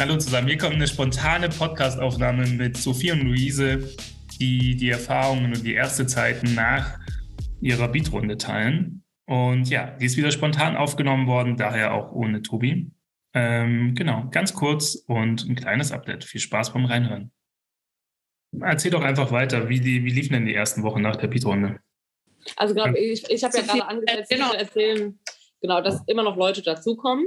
Hallo zusammen, hier kommt eine spontane Podcastaufnahme mit Sophie und Luise, die die Erfahrungen und die erste Zeit nach ihrer Beatrunde teilen. Und ja, die ist wieder spontan aufgenommen worden, daher auch ohne Tobi. Ähm, genau, ganz kurz und ein kleines Update. Viel Spaß beim Reinhören. Erzähl doch einfach weiter, wie, die, wie liefen denn die ersten Wochen nach der Beatrunde? Also glaub, ich, ich habe ja gerade angesetzt, genau. erzählen, genau, dass immer noch Leute dazukommen.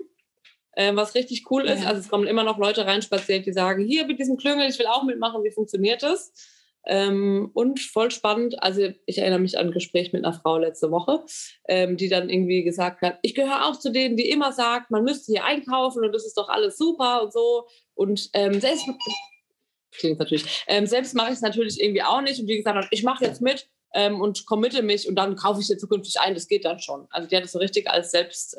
Äh, was richtig cool ist, ja. also es kommen immer noch Leute reinspaziert, die sagen, hier mit diesem Klüngel, ich will auch mitmachen, wie funktioniert das? Ähm, und voll spannend, also ich erinnere mich an ein Gespräch mit einer Frau letzte Woche, ähm, die dann irgendwie gesagt hat, ich gehöre auch zu denen, die immer sagt, man müsste hier einkaufen und das ist doch alles super und so. Und ähm, selbst, klingt natürlich, ähm, selbst mache ich es natürlich irgendwie auch nicht. Und die gesagt hat, ich mache jetzt mit ähm, und committe mich und dann kaufe ich dir zukünftig ein, das geht dann schon. Also die hat es so richtig als Selbst...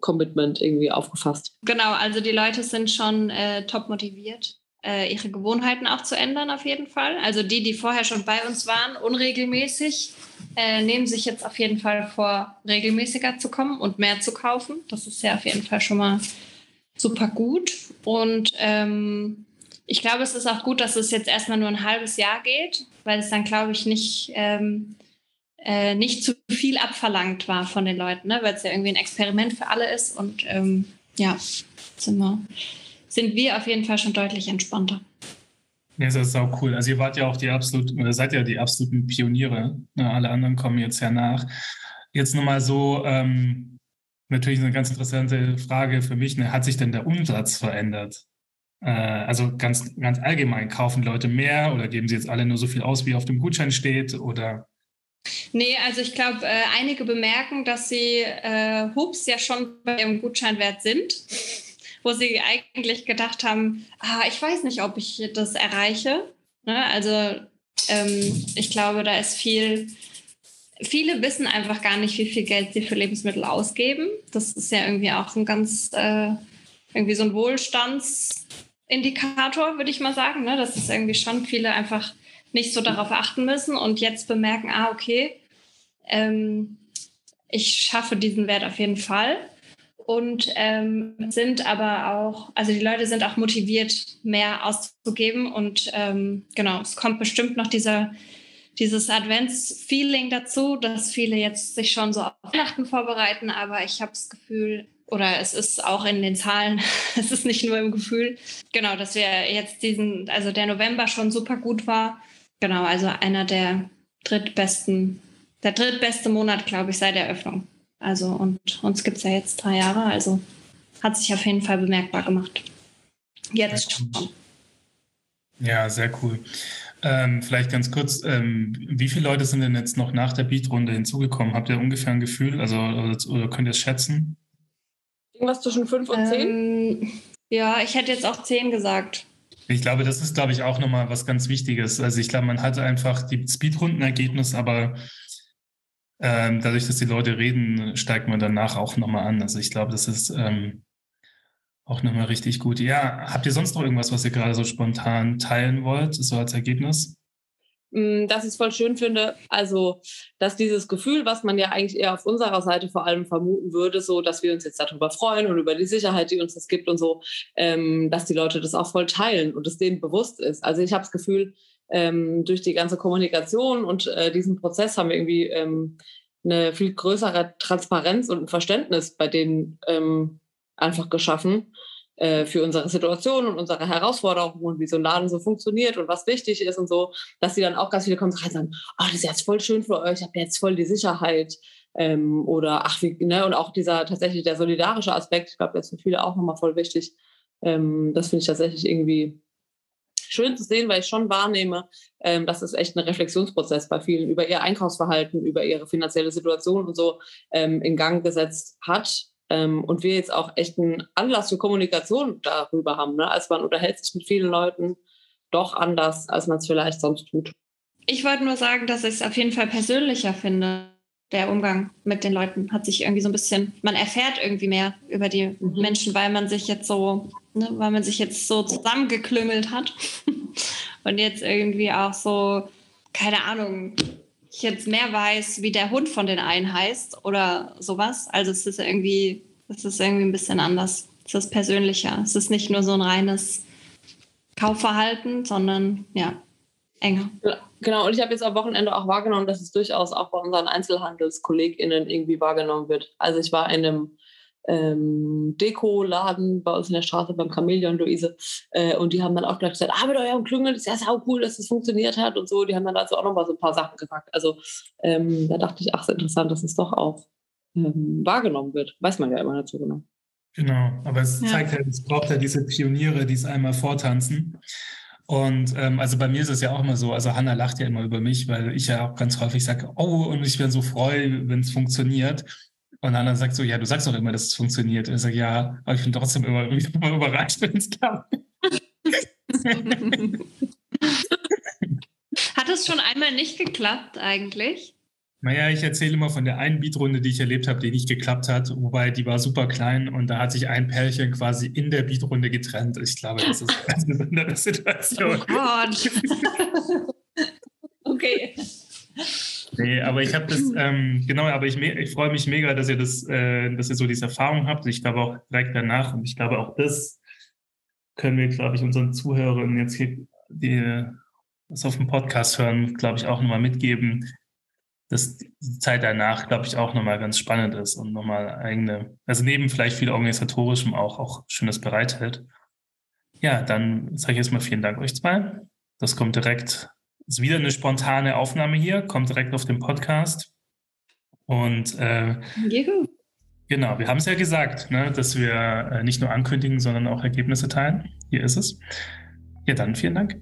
Commitment irgendwie aufgefasst. Genau, also die Leute sind schon äh, top motiviert äh, ihre Gewohnheiten auch zu ändern, auf jeden Fall. Also die, die vorher schon bei uns waren, unregelmäßig, äh, nehmen sich jetzt auf jeden Fall vor, regelmäßiger zu kommen und mehr zu kaufen. Das ist ja auf jeden Fall schon mal super gut. Und ähm, ich glaube, es ist auch gut, dass es jetzt erstmal nur ein halbes Jahr geht, weil es dann, glaube ich, nicht, ähm, äh, nicht zu viel abverlangt war von den Leuten, ne? weil es ja irgendwie ein Experiment für alle ist. Und ähm, ja, sind wir sind wir auf jeden Fall schon deutlich entspannter. Ja, das ist auch cool. Also ihr wart ja auch die absoluten, oder seid ja die absoluten Pioniere. Ja, alle anderen kommen jetzt ja nach. Jetzt nochmal so, ähm, natürlich eine ganz interessante Frage für mich. Ne? Hat sich denn der Umsatz verändert? Äh, also ganz, ganz allgemein, kaufen Leute mehr oder geben sie jetzt alle nur so viel aus, wie auf dem Gutschein steht? Oder Nee, also ich glaube, äh, einige bemerken, dass sie äh, Hubs ja schon bei ihrem Gutscheinwert sind wo sie eigentlich gedacht haben, ah, ich weiß nicht, ob ich das erreiche. Ne? Also ähm, ich glaube, da ist viel, viele wissen einfach gar nicht, wie viel Geld sie für Lebensmittel ausgeben. Das ist ja irgendwie auch ein ganz, äh, irgendwie so ein Wohlstandsindikator, würde ich mal sagen. Ne? Dass es irgendwie schon viele einfach nicht so darauf achten müssen und jetzt bemerken, ah, okay, ähm, ich schaffe diesen Wert auf jeden Fall und ähm, sind aber auch, also die Leute sind auch motiviert, mehr auszugeben. Und ähm, genau, es kommt bestimmt noch dieser, dieses Advents-Feeling dazu, dass viele jetzt sich schon so auf Weihnachten vorbereiten. Aber ich habe das Gefühl, oder es ist auch in den Zahlen, es ist nicht nur im Gefühl, genau, dass wir jetzt diesen, also der November schon super gut war. Genau, also einer der drittbesten, der drittbeste Monat, glaube ich, seit der Eröffnung. Also und uns gibt es ja jetzt drei Jahre, also hat sich auf jeden Fall bemerkbar gemacht. Jetzt schon. Ja, sehr cool. Ähm, vielleicht ganz kurz, ähm, wie viele Leute sind denn jetzt noch nach der Beatrunde hinzugekommen? Habt ihr ungefähr ein Gefühl, also oder, oder könnt ihr es schätzen? Irgendwas zwischen fünf und zehn? Ähm, ja, ich hätte jetzt auch zehn gesagt. Ich glaube, das ist, glaube ich, auch nochmal was ganz Wichtiges. Also ich glaube, man hatte einfach die Speedrundenergebnis, aber ähm, dadurch, dass die Leute reden, steigt man danach auch nochmal an. Also ich glaube, das ist ähm, auch nochmal richtig gut. Ja, habt ihr sonst noch irgendwas, was ihr gerade so spontan teilen wollt, so als Ergebnis? Mm, dass ich es voll schön finde, also dass dieses Gefühl, was man ja eigentlich eher auf unserer Seite vor allem vermuten würde, so dass wir uns jetzt darüber freuen und über die Sicherheit, die uns das gibt und so, ähm, dass die Leute das auch voll teilen und es denen bewusst ist. Also ich habe das Gefühl, ähm, durch die ganze Kommunikation und äh, diesen Prozess haben wir irgendwie ähm, eine viel größere Transparenz und ein Verständnis bei denen ähm, einfach geschaffen äh, für unsere Situation und unsere Herausforderungen und wie so ein Laden so funktioniert und was wichtig ist und so, dass sie dann auch ganz viele kommen und sagen, oh, das ist jetzt voll schön für euch, ich habe jetzt voll die Sicherheit. Ähm, oder ach, wie, ne, und auch dieser tatsächlich der solidarische Aspekt, ich glaube, das ist für viele auch nochmal voll wichtig. Ähm, das finde ich tatsächlich irgendwie schön zu sehen, weil ich schon wahrnehme, ähm, dass es echt ein Reflexionsprozess bei vielen über ihr Einkaufsverhalten, über ihre finanzielle Situation und so ähm, in Gang gesetzt hat. Ähm, und wir jetzt auch echt einen Anlass für Kommunikation darüber haben. Ne? Also man unterhält sich mit vielen Leuten doch anders, als man es vielleicht sonst tut. Ich wollte nur sagen, dass ich es auf jeden Fall persönlicher finde der Umgang mit den Leuten hat sich irgendwie so ein bisschen, man erfährt irgendwie mehr über die mhm. Menschen, weil man sich jetzt so, ne, weil man sich jetzt so zusammengeklüngelt hat und jetzt irgendwie auch so, keine Ahnung, ich jetzt mehr weiß, wie der Hund von den einen heißt oder sowas. Also es ist irgendwie, es ist irgendwie ein bisschen anders. Es ist persönlicher. Es ist nicht nur so ein reines Kaufverhalten, sondern ja, enger. Genau, und ich habe jetzt am Wochenende auch wahrgenommen, dass es durchaus auch bei unseren EinzelhandelskollegInnen irgendwie wahrgenommen wird. Also ich war in einem ähm, Deko-Laden bei uns in der Straße beim Chamäleon Luise äh, und die haben dann auch gleich gesagt, ah, mit eurem Klüngel ist ja sau cool, dass es funktioniert hat und so. Die haben dann dazu auch nochmal so ein paar Sachen gesagt. Also ähm, da dachte ich, ach, ist interessant, dass es doch auch ähm, wahrgenommen wird. Weiß man ja immer dazu genau. Genau, aber es ja. zeigt halt, es braucht ja diese Pioniere, die es einmal vortanzen. Und ähm, also bei mir ist es ja auch immer so, also Hanna lacht ja immer über mich, weil ich ja auch ganz häufig sage, oh, und ich bin so freue, wenn es funktioniert. Und Hanna sagt so, ja, du sagst doch immer, dass es funktioniert. Und ich sage, ja, aber ich bin trotzdem immer, immer überrascht, wenn es klappt. Hat es schon einmal nicht geklappt eigentlich? Naja, ich erzähle immer von der einen Beatrunde, die ich erlebt habe, die nicht geklappt hat, wobei die war super klein und da hat sich ein Pärchen quasi in der Beatrunde getrennt. Ich glaube, das ist eine ganz besondere Situation. Oh Gott. okay. Nee, aber ich habe das, ähm, genau, aber ich, ich freue mich mega, dass ihr das, äh, dass ihr so diese Erfahrung habt. Ich glaube auch direkt danach und ich glaube auch das können wir, glaube ich, unseren Zuhörern jetzt hier, die was auf dem Podcast hören, glaube ich, auch nochmal mitgeben, dass die Zeit danach, glaube ich, auch nochmal ganz spannend ist und nochmal eigene, also neben vielleicht viel organisatorischem auch, auch Schönes bereithält. Ja, dann sage ich erstmal vielen Dank euch zwei. Das kommt direkt, ist wieder eine spontane Aufnahme hier, kommt direkt auf den Podcast. Und äh, Juhu. genau, wir haben es ja gesagt, ne, dass wir äh, nicht nur ankündigen, sondern auch Ergebnisse teilen. Hier ist es. Ja, dann vielen Dank.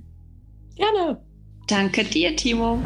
Gerne. Danke dir, Timo.